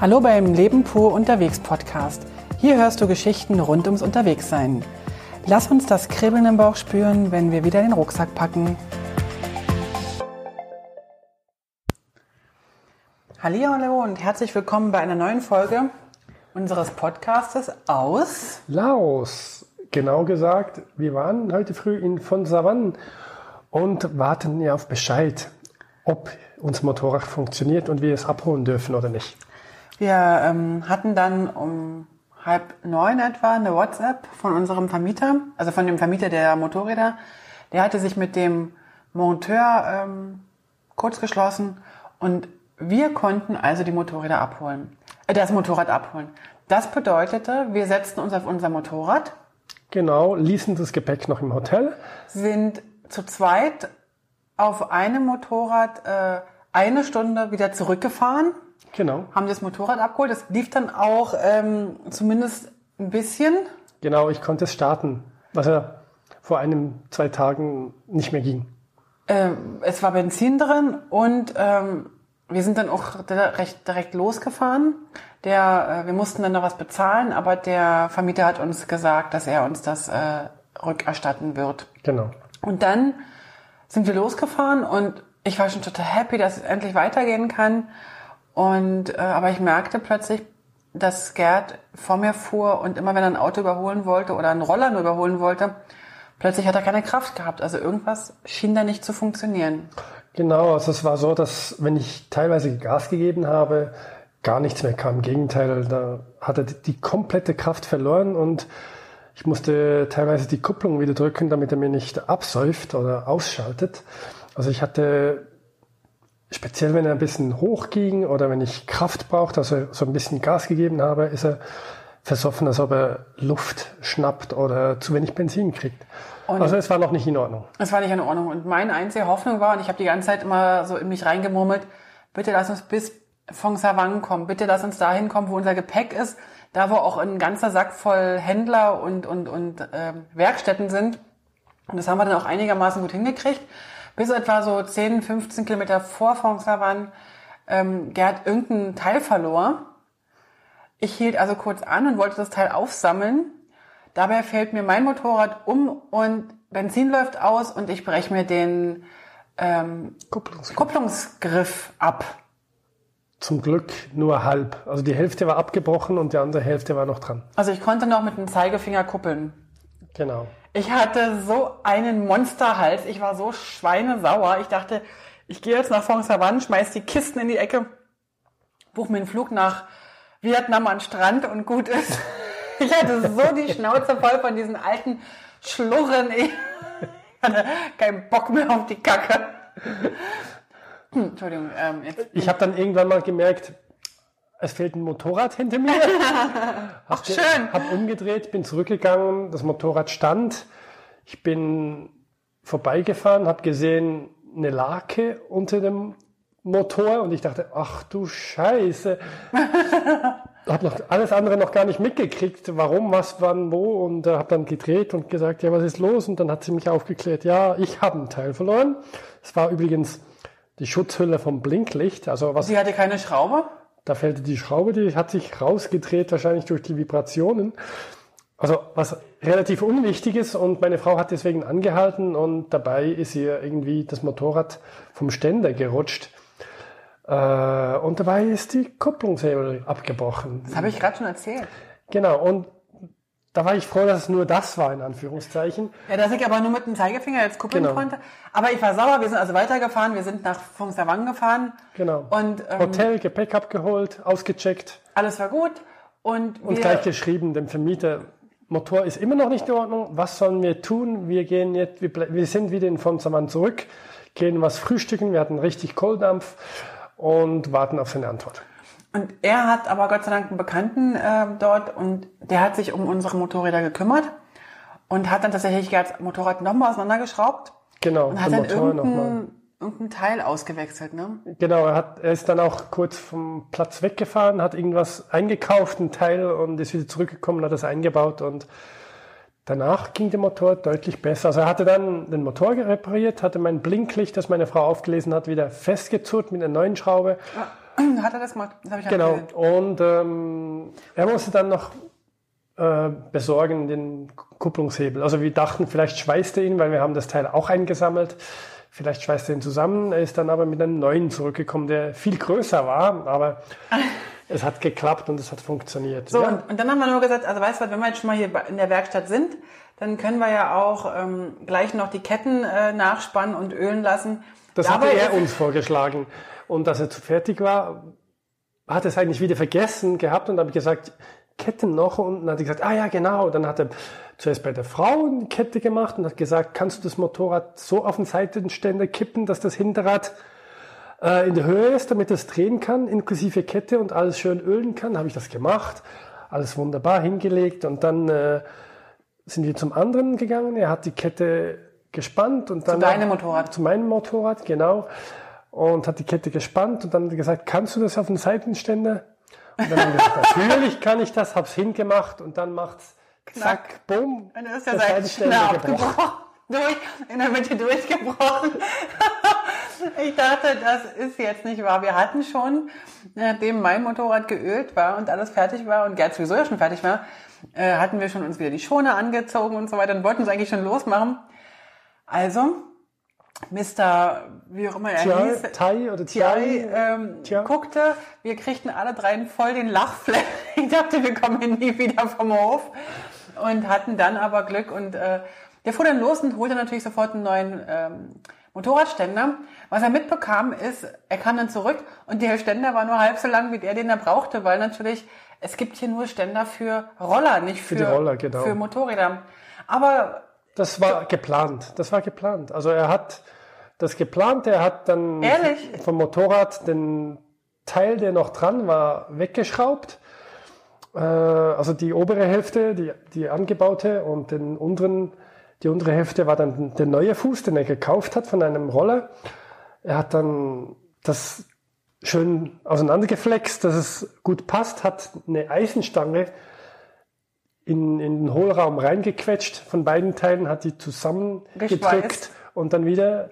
Hallo beim Leben pur unterwegs Podcast. Hier hörst du Geschichten rund ums Unterwegssein. Lass uns das Kribbeln im Bauch spüren, wenn wir wieder den Rucksack packen. Hallo und herzlich willkommen bei einer neuen Folge unseres Podcastes aus Laos. Genau gesagt, wir waren heute früh in von Savanne und warten ja auf Bescheid, ob unser Motorrad funktioniert und wir es abholen dürfen oder nicht. Wir ähm, hatten dann um halb neun etwa eine WhatsApp von unserem Vermieter, also von dem Vermieter der Motorräder. Der hatte sich mit dem Monteur ähm, kurz geschlossen und wir konnten also die Motorräder abholen, äh, das Motorrad abholen. Das bedeutete, wir setzten uns auf unser Motorrad. Genau, ließen das Gepäck noch im Hotel. Sind zu zweit auf einem Motorrad äh, eine Stunde wieder zurückgefahren. Genau. Haben das Motorrad abgeholt. Das lief dann auch ähm, zumindest ein bisschen. Genau, ich konnte es starten, was ja vor einem, zwei Tagen nicht mehr ging. Ähm, es war Benzin drin und ähm, wir sind dann auch direkt, direkt losgefahren. Der, äh, wir mussten dann noch was bezahlen, aber der Vermieter hat uns gesagt, dass er uns das äh, rückerstatten wird. Genau. Und dann sind wir losgefahren und ich war schon total happy, dass es endlich weitergehen kann. Und äh, aber ich merkte plötzlich, dass Gerd vor mir fuhr und immer wenn er ein Auto überholen wollte oder einen Roller nur überholen wollte, plötzlich hat er keine Kraft gehabt. Also irgendwas schien da nicht zu funktionieren. Genau, also es war so, dass wenn ich teilweise Gas gegeben habe, gar nichts mehr kam. Im Gegenteil, da hat er die komplette Kraft verloren und ich musste teilweise die Kupplung wieder drücken, damit er mir nicht absäuft oder ausschaltet. Also ich hatte, speziell wenn er ein bisschen hoch ging oder wenn ich Kraft brauchte, also so ein bisschen Gas gegeben habe, ist er versoffen, als ob er Luft schnappt oder zu wenig Benzin kriegt. Und also es war noch nicht in Ordnung. Es war nicht in Ordnung. Und meine einzige Hoffnung war, und ich habe die ganze Zeit immer so in mich reingemurmelt, bitte lass uns bis von Savang kommen. Bitte lass uns dahin kommen, wo unser Gepäck ist. Da, wo auch ein ganzer Sack voll Händler und, und, und äh, Werkstätten sind. Und das haben wir dann auch einigermaßen gut hingekriegt. Bis etwa so 10, 15 Kilometer vor Fonsavan ähm, Gerd irgendein Teil verlor. Ich hielt also kurz an und wollte das Teil aufsammeln. Dabei fällt mir mein Motorrad um und Benzin läuft aus und ich breche mir den ähm, Kupplungsgriff. Kupplungsgriff ab. Zum Glück nur halb. Also die Hälfte war abgebrochen und die andere Hälfte war noch dran. Also ich konnte noch mit dem Zeigefinger kuppeln. Genau. Ich hatte so einen Monsterhals. Ich war so schweinesauer. Ich dachte, ich gehe jetzt nach Fong schmeiß die Kisten in die Ecke, buch mir einen Flug nach Vietnam an Strand und gut ist. Ich hatte so die Schnauze voll von diesen alten Schlurren. Ich hatte keinen Bock mehr auf die Kacke. Hm, Entschuldigung. Ähm, ich habe dann irgendwann mal gemerkt, es fehlt ein Motorrad hinter mir. Ach, schön. Hab umgedreht, bin zurückgegangen, das Motorrad stand. Ich bin vorbeigefahren, habe gesehen eine Lake unter dem Motor und ich dachte, ach du Scheiße. habe noch alles andere noch gar nicht mitgekriegt, warum, was, wann, wo und äh, habe dann gedreht und gesagt, ja, was ist los? Und dann hat sie mich aufgeklärt, ja, ich habe einen Teil verloren. Es war übrigens die Schutzhülle vom Blinklicht. Also was, Sie hatte keine Schraube? Da fällte die Schraube, die hat sich rausgedreht, wahrscheinlich durch die Vibrationen. Also was relativ unwichtig ist und meine Frau hat deswegen angehalten und dabei ist ihr irgendwie das Motorrad vom Ständer gerutscht. Äh, und dabei ist die Kupplungshebel abgebrochen. Das habe ich gerade schon erzählt. Genau, und da war ich froh, dass es nur das war, in Anführungszeichen. Ja, dass ich aber nur mit dem Zeigefinger jetzt kuppeln genau. konnte. Aber ich war sauer, wir sind also weitergefahren, wir sind nach Fongstavang gefahren. Genau. Und, ähm, Hotel, Gepäck abgeholt, ausgecheckt. Alles war gut. Und, und gleich geschrieben dem Vermieter, Motor ist immer noch nicht in Ordnung, was sollen wir tun? Wir gehen jetzt, wir, wir sind wieder in Fongstavang zurück, gehen was frühstücken, wir hatten richtig Kohldampf und warten auf seine Antwort. Und er hat aber Gott sei Dank einen Bekannten äh, dort und der hat sich um unsere Motorräder gekümmert und hat dann tatsächlich das Motorrad nochmal auseinandergeschraubt. Genau. Und hat dann irgendein, irgendein Teil ausgewechselt, ne? Genau, er, hat, er ist dann auch kurz vom Platz weggefahren, hat irgendwas eingekauft, ein Teil und ist wieder zurückgekommen, hat das eingebaut und danach ging der Motor deutlich besser. Also er hatte dann den Motor repariert, hatte mein Blinklicht, das meine Frau aufgelesen hat, wieder festgezurrt mit einer neuen Schraube. Ja hat er das gemacht? Das habe ich Genau. erzählt. Und ähm, er musste dann noch äh, besorgen den Kupplungshebel. Also wir dachten, vielleicht schweißt er ihn, weil wir haben das Teil auch eingesammelt. Vielleicht schweißt er ihn zusammen. Er ist dann aber mit einem neuen zurückgekommen, der viel größer war, aber es hat geklappt und es hat funktioniert. So, ja. und, und dann haben wir nur gesagt, also weißt du was, wenn wir jetzt schon mal hier in der Werkstatt sind, dann können wir ja auch ähm, gleich noch die Ketten äh, nachspannen und ölen lassen. Das Dabei hatte er uns vorgeschlagen. Und als er zu fertig war, hat er es eigentlich wieder vergessen gehabt und habe ich gesagt, Ketten noch. Und dann hat er gesagt, ah ja, genau. Dann hat er zuerst bei der Frau eine Kette gemacht und hat gesagt, kannst du das Motorrad so auf den Seitenständer kippen, dass das Hinterrad äh, in der Höhe ist, damit es drehen kann, inklusive Kette und alles schön ölen kann. Habe ich das gemacht. Alles wunderbar hingelegt und dann äh, sind wir zum anderen gegangen. Er hat die Kette gespannt und dann deinem Motorrad. zu meinem Motorrad, genau. Und hat die Kette gespannt und dann hat er gesagt, kannst du das auf den Seitenständer? Und dann haben wir gesagt, natürlich kann ich das, hab's hingemacht und dann macht's zack, bumm. Dann ist der Seitenständer abgebrochen. Durch, in der Mitte durchgebrochen. ich dachte, das ist jetzt nicht wahr. Wir hatten schon, nachdem mein Motorrad geölt war und alles fertig war und Gerd sowieso ja schon fertig war, äh, hatten wir schon uns wieder die Schoner angezogen und so weiter und wollten uns eigentlich schon losmachen. Also, Mr. wie auch immer er Tja, hieß, Tai oder Thai Thai. ähm, Tja. guckte, wir kriegten alle dreien voll den Lachflash. Ich dachte, wir kommen hier nie wieder vom Hof und hatten dann aber Glück und äh, der fuhr dann los und holte natürlich sofort einen neuen ähm, Motorradständer. Was er mitbekam ist, er kam dann zurück und der Ständer war nur halb so lang wie der, den er brauchte, weil natürlich es gibt hier nur Ständer für Roller, nicht für, die Roller, genau. für Motorräder. Aber Das war geplant. Das war geplant. Also er hat das geplant, er hat dann Ehrlich? vom Motorrad den Teil, der noch dran war, weggeschraubt. Äh, also die obere Hälfte, die, die angebaute und den unteren, die untere Hälfte war dann der neue Fuß, den er gekauft hat von einem Roller. Er hat dann das schön auseinandergeflext, dass es gut passt, hat eine Eisenstange in, in den Hohlraum reingequetscht von beiden Teilen, hat die zusammengedrückt und dann wieder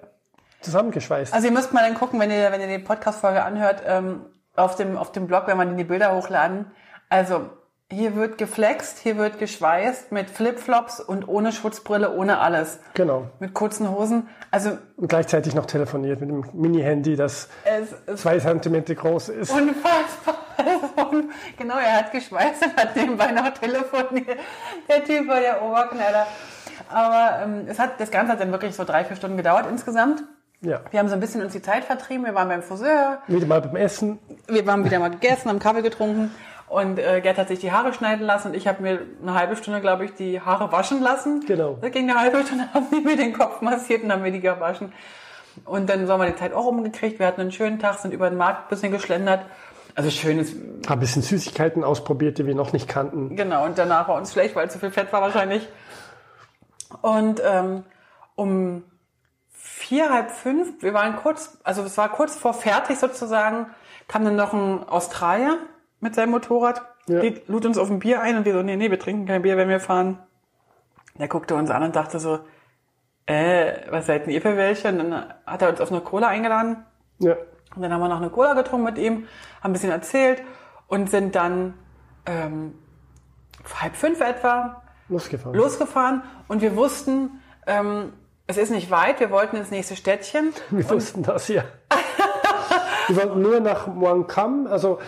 zusammengeschweißt. Also ihr müsst mal dann gucken, wenn ihr, wenn ihr die Podcast-Folge anhört, ähm, auf dem, auf dem Blog, wenn man die Bilder hochladen. Also, hier wird geflext, hier wird geschweißt mit Flipflops und ohne Schutzbrille, ohne alles. genau. Mit kurzen Hosen. Also, Und gleichzeitig noch telefoniert mit dem Mini-Handy, das zwei Zentimeter groß ist. unfassbar. Und genau, er hat geschweißt und hat nebenbei noch telefoniert. Der Typ war der Oberknaller. Aber ähm, es hat, das Ganze hat dann wirklich so drei, vier Stunden gedauert insgesamt. Ja. Wir haben so ein bisschen uns die Zeit vertrieben. Wir waren beim Friseur, Wieder mal beim Essen. wir haben wieder mal gegessen, haben Kaffee getrunken und äh, Gerd hat sich die Haare schneiden lassen und ich habe mir eine halbe Stunde, glaube ich, die Haare waschen lassen. Genau. Da ging eine halbe Stunde, haben die mir den Kopf massiert und haben mir die gewaschen. Und dann haben wir die Zeit auch umgekriegt. Wir hatten einen schönen Tag, sind über den Markt ein bisschen geschlendert. Also schönes, ein bisschen Süßigkeiten ausprobiert, die wir noch nicht kannten. genau. Und danach war uns schlecht, weil zu viel Fett war wahrscheinlich. Und ähm, um vier, halb fünf, wir waren kurz, also es war kurz vor fertig sozusagen, kam dann noch ein Australier mit seinem Motorrad, Ja. die lud uns auf ein Bier ein und wir so, nee, nee, wir trinken kein Bier, wenn wir fahren. Der guckte uns an und dachte so, äh, was seid denn ihr für welche? Und dann hat er uns auf eine Cola eingeladen Ja. Und dann haben wir noch eine Cola getrunken mit ihm, haben ein bisschen erzählt und sind dann ähm, halb fünf etwa Losgefahren. losgefahren und wir wussten, ähm, es ist nicht weit, wir wollten ins nächste Städtchen. Wir wussten das, ja. wir wollten nur nach Muangkam, also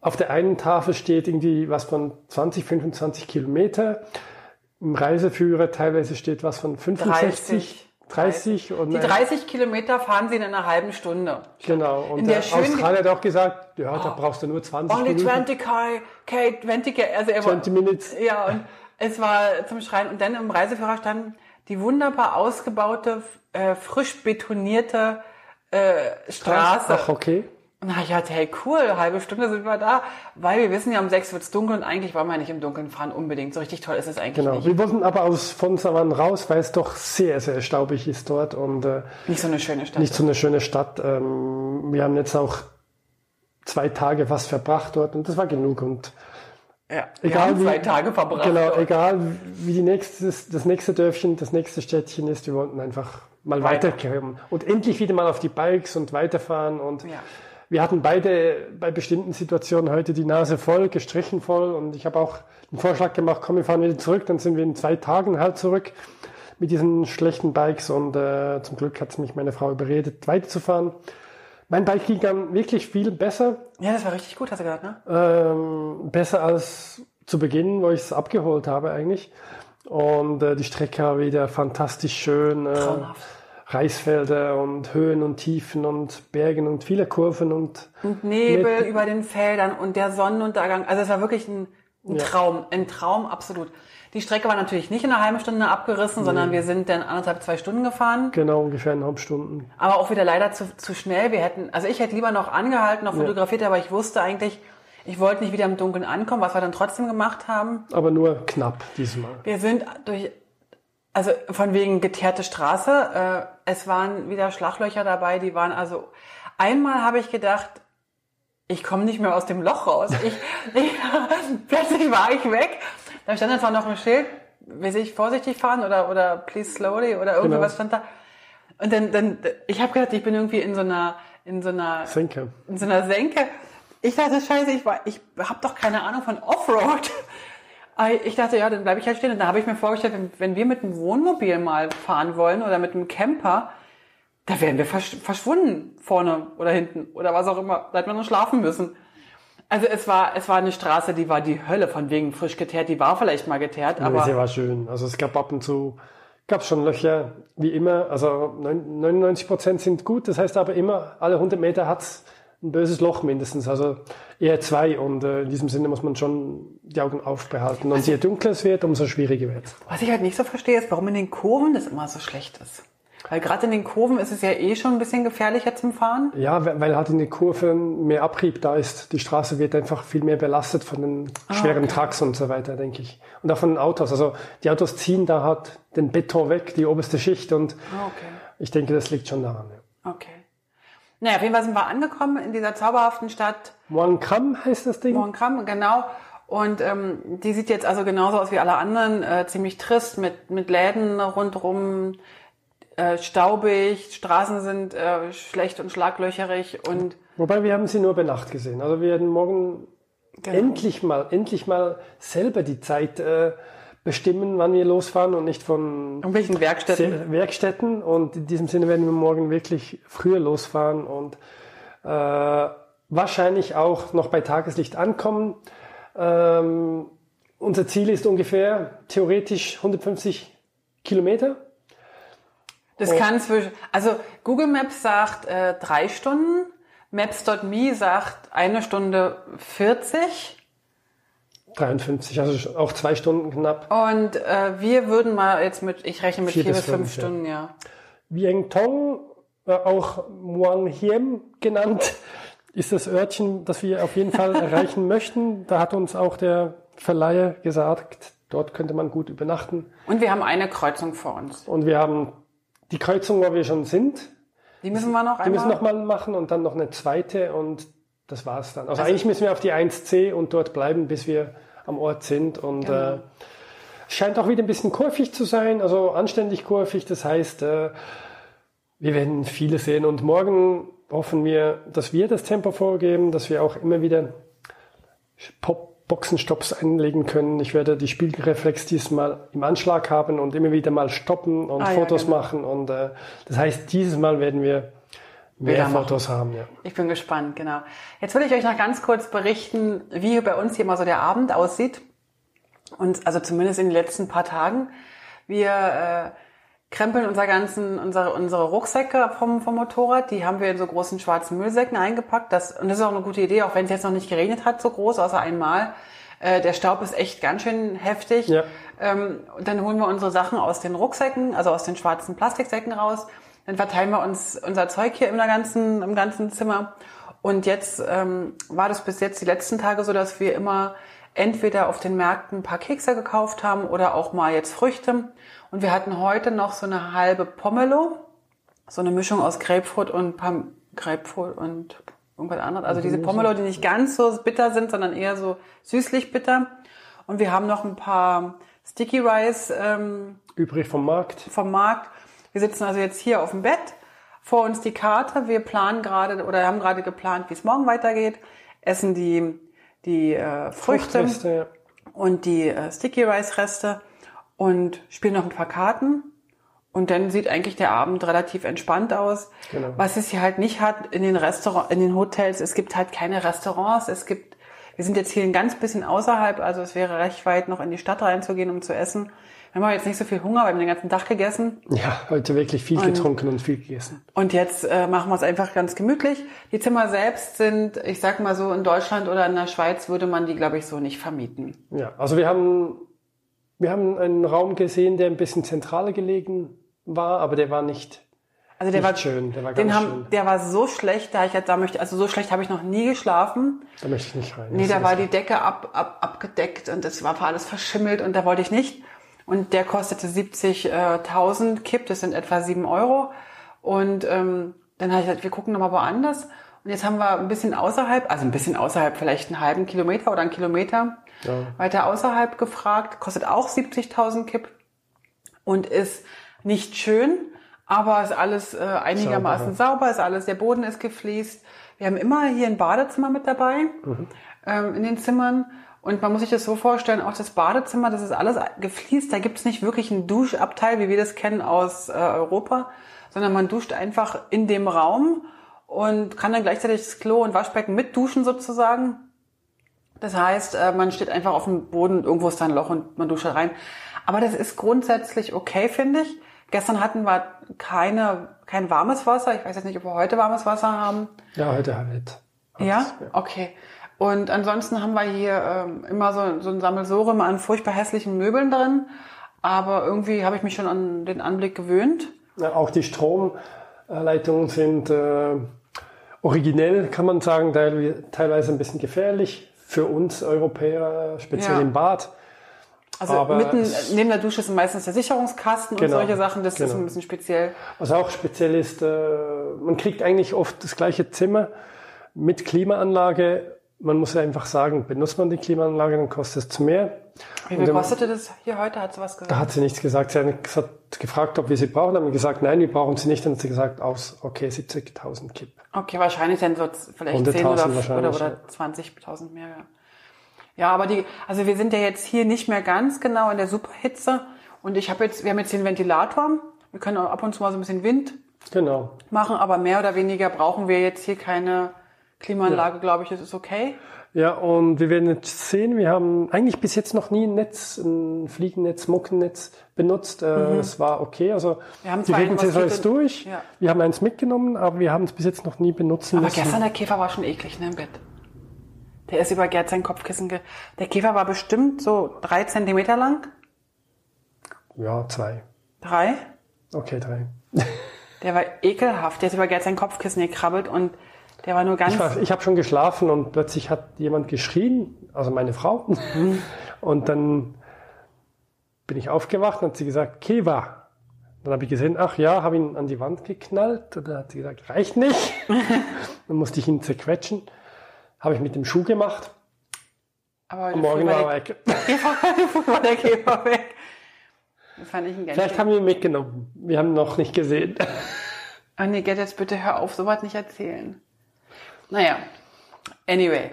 auf der einen Tafel steht irgendwie was von 20, 25 Kilometer. Im Reiseführer teilweise steht was von 65, 30. und Die äh, 30 Kilometer fahren sie in einer halben Stunde. Genau. Und in der der Australier hat auch gesagt, ja, da brauchst du nur 20 Only Minuten. 20 K, K, 20 K, also er 20 Minutes. Ja, und es war zum Schreien. Und dann im Reiseführer stand die wunderbar ausgebaute, äh, frisch betonierte äh, Straße. Ach, okay. Hab ich gedacht, hey cool, eine halbe Stunde sind wir da, weil wir wissen ja, um sechs wird's dunkel und eigentlich wollen wir nicht im Dunkeln fahren unbedingt. So richtig toll ist es eigentlich Genau. nicht. Wir wollten aber aus von Savan raus, weil es doch sehr, sehr staubig ist dort und äh, Nicht so eine schöne Stadt. nicht so eine schöne Stadt. Ähm, wir haben jetzt auch zwei Tage was verbracht dort und das war genug. Und ja, wir egal haben wie- zwei Tage verbracht. genau, dort. egal wie die nächste, das nächste Dörfchen, das nächste Städtchen ist, wir wollten einfach mal Weiter. weiterkommen und endlich wieder mal auf die Bikes und weiterfahren und Ja. Wir hatten beide bei bestimmten Situationen heute die Nase voll, gestrichen voll und ich habe auch den Vorschlag gemacht, komm, wir fahren wieder zurück, dann sind wir in zwei Tagen halt zurück mit diesen schlechten Bikes und äh, zum Glück hat mich meine Frau überredet, weiterzufahren. Mein Bike ging dann wirklich viel besser. Ja, das war richtig gut, hast du gesagt, ne? Ähm, besser als zu Beginn, wo ich es abgeholt habe eigentlich. Und äh, die Strecke war wieder fantastisch schön. Äh, Traumhaft. Reisfelder und Höhen und Tiefen und Bergen und viele Kurven und, Und Nebel über den Feldern und der Sonnenuntergang. Also es war wirklich ein, ein Ja. Traum, ein Traum, absolut. Die Strecke war natürlich nicht in einer halben Stunde abgerissen, sondern wir sind dann anderthalb, zwei Stunden gefahren. genau ungefähr eineinhalb Stunden. Aber auch wieder leider zu, zu schnell. Wir hätten, also ich hätte lieber noch angehalten, noch fotografiert, aber ich wusste eigentlich, ich wollte nicht wieder im Dunkeln ankommen, was wir dann trotzdem gemacht haben. Aber nur knapp diesmal. Wir sind durch, also von wegen geteerte Straße, äh, es waren wieder Schlaglöcher dabei, die waren also, einmal habe ich gedacht, ich komme nicht mehr aus dem Loch raus. Ich, ich, plötzlich war ich weg. Da stand dann zwar noch ein Schild, will ich vorsichtig fahren oder, oder please slowly oder irgendwas Genau. stand da. Und dann, dann, ich habe gedacht, ich bin irgendwie in so einer, in so einer, Senke. in so einer Senke. Ich dachte, scheiße, ich, war, ich habe doch keine Ahnung von Offroad. Aber Ich dachte, ja, dann bleibe ich halt stehen. Und da habe ich mir vorgestellt, wenn, wenn wir mit einem Wohnmobil mal fahren wollen oder mit einem Camper, da wären wir versch verschwunden vorne oder hinten oder was auch immer. Da hätten wir noch schlafen müssen. Also es war, es war eine Straße, die war die Hölle von wegen frisch geteert. Die war vielleicht mal geteert, Aber aber sie war schön. Also es gab ab und zu, gab schon Löcher, wie immer. Also 99 Prozent sind gut. Das heißt aber immer, alle 100 Meter hat's ein böses Loch mindestens. Also eher zwei. Und äh, in diesem Sinne muss man schon die Augen aufbehalten. Und je dunkler es wird, umso schwieriger wird's. was ich halt nicht so verstehe, ist, warum in den Kurven das immer so schlecht ist. Weil gerade in den Kurven ist es ja eh schon ein bisschen gefährlicher zum Fahren. Ja, weil halt in den Kurven mehr Abrieb da ist. Die Straße wird einfach viel mehr belastet von den schweren okay. Trucks und so weiter, denke ich. Und auch von den Autos. Also die Autos ziehen da halt den Beton weg, die oberste Schicht. Und Ah, Okay. ich denke, das liegt schon daran. Ja. Okay. Naja, auf jeden Fall sind wir angekommen in dieser zauberhaften Stadt Moankam heißt das Ding. Mohrenkam, genau. Und ähm, die sieht jetzt also genauso aus wie alle anderen, äh, ziemlich trist, mit, mit Läden rundrum, äh, staubig, Straßen sind äh, schlecht und schlaglöcherig und Wobei wir haben sie nur bei Nacht gesehen. Also wir werden morgen Genau. endlich mal, endlich mal selber die Zeit äh, bestimmen, wann wir losfahren und nicht von irgendwelchen Werkstätten. Werkstätten. Und in diesem Sinne werden wir morgen wirklich früher losfahren und äh, wahrscheinlich auch noch bei Tageslicht ankommen. Ähm, unser Ziel ist ungefähr theoretisch 150 Kilometer. Das kann zwischen, also Google Maps sagt äh, drei Stunden, Maps.me sagt eine Stunde 40 53, also auch zwei Stunden knapp. und äh, wir würden mal jetzt mit, ich rechne mit vier, Vier bis fünf fünf. Stunden, ja. Vieng Tong, äh, auch Muang Hiem genannt, ist das Örtchen, das wir auf jeden Fall erreichen möchten. Da hat uns auch der Verleiher gesagt, dort könnte man gut übernachten. Und wir haben eine Kreuzung vor uns. Und wir haben die Kreuzung, wo wir schon sind, Die müssen wir noch die einmal. müssen wir nochmal machen und dann noch eine zweite und das war's dann. Also, eigentlich müssen wir auf die 1C und dort bleiben, bis wir am Ort sind. Und Genau. äh, es scheint auch wieder ein bisschen kurvig zu sein, also anständig kurvig. Das heißt, äh, wir werden viele sehen und morgen hoffen wir, dass wir das Tempo vorgeben, dass wir auch immer wieder Pop Boxenstopps einlegen können. Ich werde die Spiegelreflex diesmal im Anschlag haben und immer wieder mal stoppen und Ah, ja, Fotos genau. machen. Und äh, das heißt, dieses Mal werden wir mehr Bilder machen. Fotos haben. Ja. Ich bin gespannt, genau. Jetzt will ich euch noch ganz kurz berichten, wie bei uns hier mal so der Abend aussieht. Und also zumindest in den letzten paar Tagen. Wir äh, krempeln unser ganzen, unsere, unsere Rucksäcke vom, vom Motorrad. Die haben wir in so großen schwarzen Müllsäcken eingepackt. Das, und das ist auch eine gute Idee, auch wenn es jetzt noch nicht geregnet hat, so groß, außer einmal. Äh, der Staub ist echt ganz schön heftig. Ja. Ähm, und dann holen wir unsere Sachen aus den Rucksäcken, also aus den schwarzen Plastiksäcken raus. Dann verteilen wir uns unser Zeug hier im ganzen, im ganzen Zimmer. Und jetzt ähm, war das bis jetzt die letzten Tage so, dass wir immer entweder auf den Märkten ein paar Kekse gekauft haben oder auch mal jetzt Früchte. Und wir hatten heute noch so eine halbe Pomelo, so eine Mischung aus Grapefruit und Pam Grapefruit und irgendwas anderes. Also diese Pomelo, die nicht ganz so bitter sind, sondern eher so süßlich bitter. Und wir haben noch ein paar Sticky Rice ähm, Übrig vom Markt. vom Markt. Wir sitzen also jetzt hier auf dem Bett vor uns die Karte. Wir planen gerade oder haben gerade geplant, wie es morgen weitergeht. Essen die, die äh, Früchte ja. und die äh, Sticky Rice Reste und spielen noch ein paar Karten. Und dann sieht eigentlich der Abend relativ entspannt aus. Genau. Was es hier halt nicht hat in den Restaurants, in den Hotels, es gibt halt keine Restaurants, es gibt, wir sind jetzt hier ein ganz bisschen außerhalb, also es wäre recht weit noch in die Stadt reinzugehen, um zu essen. Wir haben jetzt nicht so viel Hunger, wir haben den ganzen Tag gegessen. Ja, heute wirklich viel getrunken und viel gegessen. Und jetzt äh, machen wir es einfach ganz gemütlich. Die Zimmer selbst sind, ich sag mal so, in Deutschland oder in der Schweiz würde man die, glaube ich, so nicht vermieten. Ja, also wir haben, wir haben einen Raum gesehen, der ein bisschen zentraler gelegen war, aber der war nicht, Also der nicht war schön. Der war ganz haben, schön. der war so schlecht, da ich jetzt da möchte, also so schlecht habe ich noch nie geschlafen. Da möchte ich nicht rein. Nee, da war die Decke ab, ab, abgedeckt und das war alles verschimmelt und da wollte ich nicht. Und der kostete 70.000 Kipp, das sind etwa 7 Euro. Und ähm, dann habe ich gesagt, wir gucken nochmal woanders. Und jetzt haben wir ein bisschen außerhalb, also ein bisschen außerhalb, vielleicht einen halben Kilometer oder einen Kilometer Ja. weiter außerhalb gefragt, kostet auch 70.000 Kipp und ist nicht schön, aber ist alles äh, einigermaßen sauber. ist alles, der Boden ist gefliest. Wir haben immer hier ein Badezimmer mit dabei ähm, in den Zimmern. Und man muss sich das so vorstellen, auch das Badezimmer, das ist alles gefliest. Da gibt es nicht wirklich einen Duschabteil, wie wir das kennen aus äh, Europa, sondern man duscht einfach in dem Raum und kann dann gleichzeitig das Klo und Waschbecken mitduschen sozusagen. Das heißt, äh, man steht einfach auf dem Boden, irgendwo ist da ein Loch und man duscht rein. Aber das ist grundsätzlich okay, finde ich. Gestern hatten wir keine, kein warmes Wasser. Ich weiß jetzt nicht, ob wir heute warmes Wasser haben. Ja, heute halt. Ja? Okay. Und ansonsten haben wir hier ähm, immer so, so ein Sammelsurium an furchtbar hässlichen Möbeln drin. Aber irgendwie habe ich mich schon an den Anblick gewöhnt. Ja, auch die Stromleitungen sind äh, originell, kann man sagen, teil- teilweise ein bisschen gefährlich für uns Europäer, speziell Ja. im Bad. Also Aber mitten neben der Dusche ist meistens der Sicherungskasten Genau, und solche Sachen. Das ist genau. ein bisschen speziell. Was auch speziell ist, äh, man kriegt eigentlich oft das gleiche Zimmer mit Klimaanlage. Man muss einfach sagen, benutzt man die Klimaanlage, dann kostet es zu mehr. Wie viel kostete das hier heute? Hat sie was gesagt? Da hat sie nichts gesagt. Sie hat gefragt, ob wir sie brauchen. Dann haben wir gesagt, nein, wir brauchen sie nicht. Dann hat sie gesagt, aus, okay, 70.000 Kipp. Okay, wahrscheinlich dann so vielleicht 10 100.000 oder, oder, oder ja. 20.000 mehr. Ja. ja, aber die, also wir sind ja jetzt hier nicht mehr ganz genau in der Superhitze und ich habe jetzt, wir haben jetzt einen Ventilator. Wir können ab und zu mal so ein bisschen Wind Genau. machen, aber mehr oder weniger brauchen wir jetzt hier keine Klimaanlage, glaube ich, das ist okay. Ja, und wir werden jetzt sehen, wir haben eigentlich bis jetzt noch nie ein Netz, ein Fliegennetz, Muckennetz benutzt. Äh, Es war okay. Also Mhm. Wir haben die alles Moskito- durch. Ja. Wir haben eins mitgenommen, aber wir haben es bis jetzt noch nie benutzen Aber müssen. gestern der Käfer war schon eklig, ne, im Bett. Der ist über Gerd sein Kopfkissen ge Der Käfer war bestimmt so drei Zentimeter lang. Ja, zwei. Drei. Okay, drei. Der war ekelhaft. Der ist über Gerd sein Kopfkissen gekrabbelt und der war nur ganz. Ich, war- ich habe schon geschlafen und plötzlich hat jemand geschrien, also meine Frau. Und dann bin ich aufgewacht und hat sie gesagt, Keva. Dann habe ich gesehen, ach ja, habe ihn an die Wand geknallt. Und dann hat sie gesagt, reicht nicht. dann musste ich ihn zerquetschen. Habe ich mit dem Schuh gemacht. aber Am Morgen war er weg. War der Käfer weg. Das fand ich ein ganz Vielleicht haben wir ihn mitgenommen. Wir haben ihn noch nicht gesehen. Oh nee, Gerd, jetzt bitte hör auf, sowas nicht erzählen. Naja, anyway.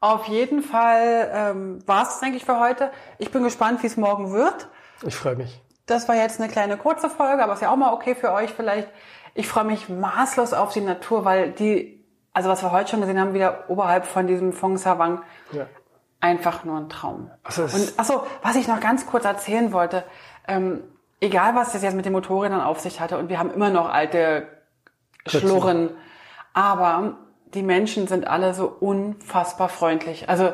Auf jeden Fall ähm, war es eigentlich für heute. Ich bin gespannt, wie es morgen wird. Ich freue mich. Das war jetzt eine kleine kurze Folge, aber ist ja auch mal okay für euch vielleicht. Ich freue mich maßlos auf die Natur, weil die, also was wir heute schon gesehen haben, wieder oberhalb von diesem Fong Savang, Ja. einfach nur ein Traum. Also Und achso, was ich noch ganz kurz erzählen wollte, ähm, egal was das jetzt mit den Motorrädern auf sich hatte, und wir haben immer noch alte Schlurren, aber die Menschen sind alle so unfassbar freundlich. Also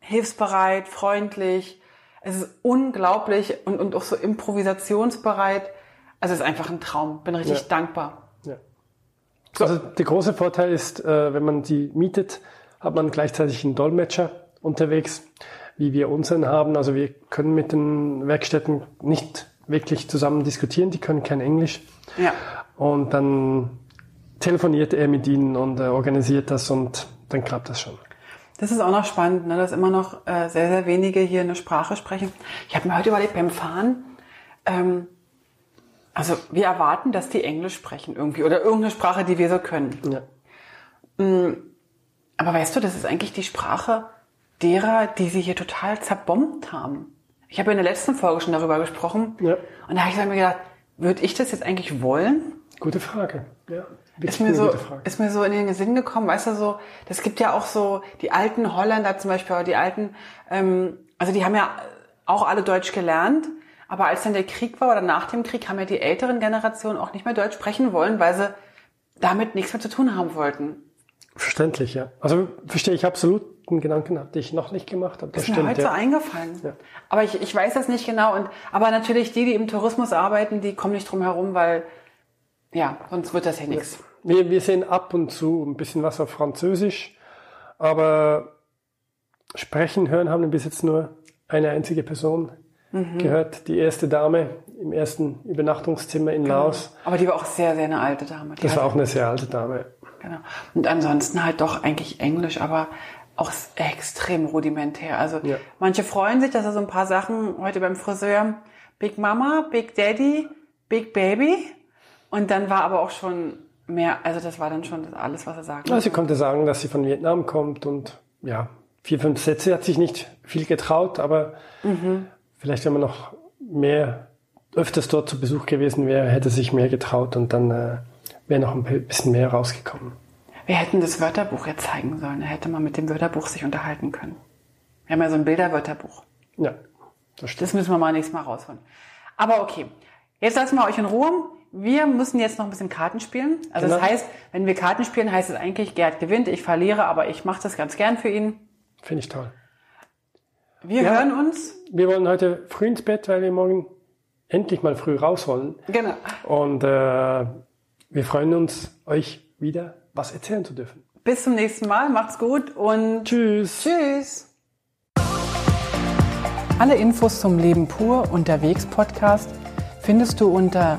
hilfsbereit, freundlich. Es ist unglaublich und, und auch so improvisationsbereit. Also es ist einfach ein Traum. Bin richtig Ja. dankbar. Ja. Also der große Vorteil ist, äh, wenn man die mietet, hat man gleichzeitig einen Dolmetscher unterwegs, wie wir unseren haben. Also wir können mit den Werkstätten nicht wirklich zusammen diskutieren, die können kein Englisch. Ja. Und dann telefoniert er mit ihnen und äh, organisiert das und dann klappt das schon. Das ist auch noch spannend, ne, dass immer noch äh, sehr, sehr wenige hier eine Sprache sprechen. Ich habe mir heute überlegt, beim Fahren, ähm, Also wir erwarten, dass die Englisch sprechen irgendwie oder irgendeine Sprache, die wir so können. Ja. Aber weißt du, das ist eigentlich die Sprache derer, die sie hier total zerbombt haben. Ich habe in der letzten Folge schon darüber gesprochen. Ja. Und da habe ich mir gedacht, würde ich das jetzt eigentlich wollen? Gute Frage. Ja, Ist mir, so, ist mir so in den Sinn gekommen, weißt du, so, das gibt ja auch so die alten Holländer zum Beispiel, oder die alten, ähm, also die haben ja auch alle Deutsch gelernt, aber als dann der Krieg war oder nach dem Krieg, haben ja die älteren Generationen auch nicht mehr Deutsch sprechen wollen, weil sie damit nichts mehr zu tun haben wollten. Verständlich, ja. Also verstehe ich absolut. Den Gedanken hatte ich noch nicht gemacht, aber das ist mir stimmt. heute so Ja. eingefallen. Ja. Aber ich, ich weiß das nicht genau. Und aber natürlich die, die im Tourismus arbeiten, die kommen nicht drum herum, weil ja, sonst wird das hier nichts. Wir, wir sehen ab und zu ein bisschen was auf Französisch, aber sprechen, hören haben wir bis jetzt nur eine einzige Person Mhm. gehört, die erste Dame im ersten Übernachtungszimmer in Laos. Aber die war auch sehr, sehr eine alte Dame. Die Das war auch eine sehr alte Dame. Genau. Und ansonsten halt doch eigentlich Englisch, aber auch extrem rudimentär. Also Ja. manche freuen sich, dass er so ein paar Sachen heute beim Friseur Big Mama, Big Daddy, Big Baby und dann war aber auch schon mehr, also das war dann schon alles, was er sagt. Also sie konnte sagen, dass sie von Vietnam kommt und ja, vier, fünf Sätze hat sich nicht viel getraut, aber Mhm. vielleicht, wenn man noch mehr, öfters dort zu Besuch gewesen wäre, hätte sich mehr getraut und dann äh, wäre noch ein bisschen mehr rausgekommen. Wir hätten das Wörterbuch jetzt zeigen sollen. Da hätte man mit dem Wörterbuch sich unterhalten können. Wir haben ja so ein Bilderwörterbuch. Ja, das stimmt. Das müssen wir mal nächstes Mal rausholen. Aber okay, jetzt lassen wir euch in Ruhe. Wir müssen jetzt noch ein bisschen Karten spielen. Also das Genau. heißt, wenn wir Karten spielen, heißt es eigentlich, Gerd gewinnt, ich verliere, aber ich mache das ganz gern für ihn. Finde ich toll. Wir Ja. hören uns. Wir wollen heute früh ins Bett, weil wir morgen endlich mal früh raus wollen. Genau. Und äh, wir freuen uns, euch wieder was erzählen zu dürfen. Bis zum nächsten Mal. Macht's gut und Tschüss. Tschüss. Alle Infos zum Leben pur unterwegs Podcast findest du unter